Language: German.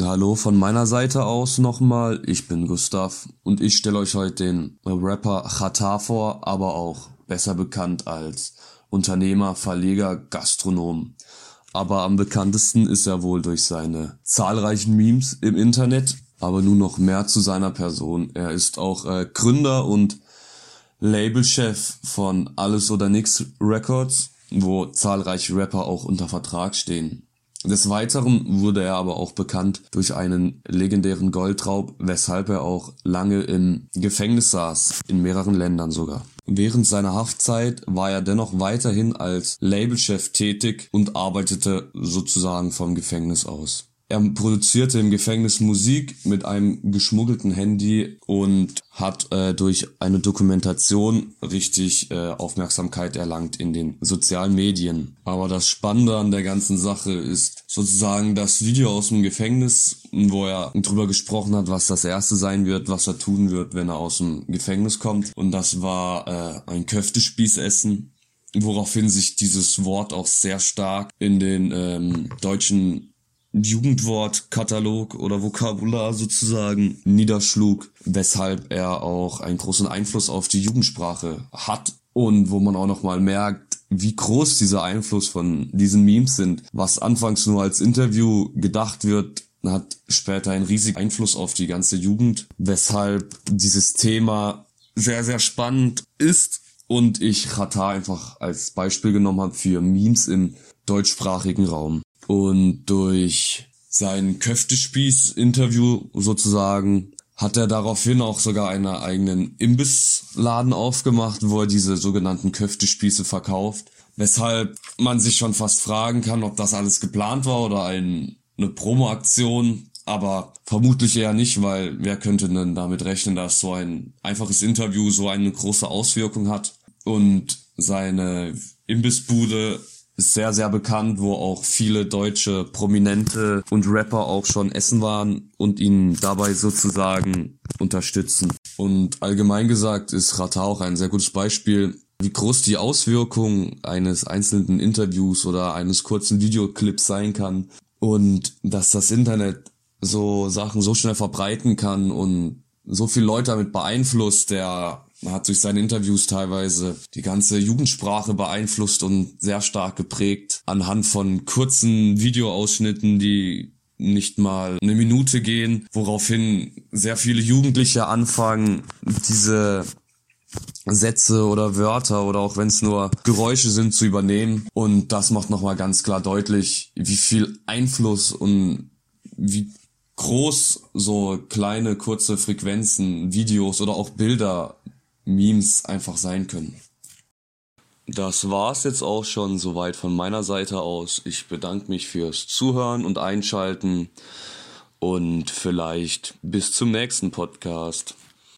Hallo von meiner Seite aus nochmal. Ich bin Gustav und ich stelle euch heute den Rapper Chata vor, aber auch besser bekannt als Unternehmer, Verleger, Gastronom. Aber am bekanntesten ist er wohl durch seine zahlreichen Memes im Internet, aber nun noch mehr zu seiner Person. Er ist auch äh, Gründer und Labelchef von Alles oder Nix Records, wo zahlreiche Rapper auch unter Vertrag stehen. Des Weiteren wurde er aber auch bekannt durch einen legendären Goldraub, weshalb er auch lange im Gefängnis saß, in mehreren Ländern sogar. Während seiner Haftzeit war er dennoch weiterhin als Labelchef tätig und arbeitete sozusagen vom Gefängnis aus. Er produzierte im Gefängnis Musik mit einem geschmuggelten Handy und hat äh, durch eine Dokumentation richtig äh, Aufmerksamkeit erlangt in den sozialen Medien. Aber das Spannende an der ganzen Sache ist sozusagen das Video aus dem Gefängnis, wo er drüber gesprochen hat, was das erste sein wird, was er tun wird, wenn er aus dem Gefängnis kommt. Und das war äh, ein Köftespieß essen woraufhin sich dieses Wort auch sehr stark in den ähm, deutschen Jugendwortkatalog oder Vokabular sozusagen niederschlug, weshalb er auch einen großen Einfluss auf die Jugendsprache hat und wo man auch nochmal merkt, wie groß dieser Einfluss von diesen Memes sind. Was anfangs nur als Interview gedacht wird, hat später einen riesigen Einfluss auf die ganze Jugend, weshalb dieses Thema sehr, sehr spannend ist und ich Qatar einfach als Beispiel genommen habe für Memes im deutschsprachigen Raum. Und durch sein Köftespieß-Interview sozusagen hat er daraufhin auch sogar einen eigenen Imbissladen aufgemacht, wo er diese sogenannten Köftespieße verkauft. Weshalb man sich schon fast fragen kann, ob das alles geplant war oder ein, eine Promo-Aktion. Aber vermutlich eher nicht, weil wer könnte denn damit rechnen, dass so ein einfaches Interview so eine große Auswirkung hat und seine Imbissbude ist sehr, sehr bekannt, wo auch viele deutsche Prominente und Rapper auch schon essen waren und ihn dabei sozusagen unterstützen. Und allgemein gesagt ist Rata auch ein sehr gutes Beispiel, wie groß die Auswirkung eines einzelnen Interviews oder eines kurzen Videoclips sein kann und dass das Internet so Sachen so schnell verbreiten kann und so viele Leute damit beeinflusst, der hat durch seine Interviews teilweise die ganze Jugendsprache beeinflusst und sehr stark geprägt anhand von kurzen Videoausschnitten, die nicht mal eine Minute gehen, woraufhin sehr viele Jugendliche anfangen, diese Sätze oder Wörter oder auch wenn es nur Geräusche sind zu übernehmen. Und das macht nochmal ganz klar deutlich, wie viel Einfluss und wie groß so kleine kurze Frequenzen, Videos oder auch Bilder Memes einfach sein können. Das war's jetzt auch schon soweit von meiner Seite aus. Ich bedanke mich fürs Zuhören und Einschalten und vielleicht bis zum nächsten Podcast.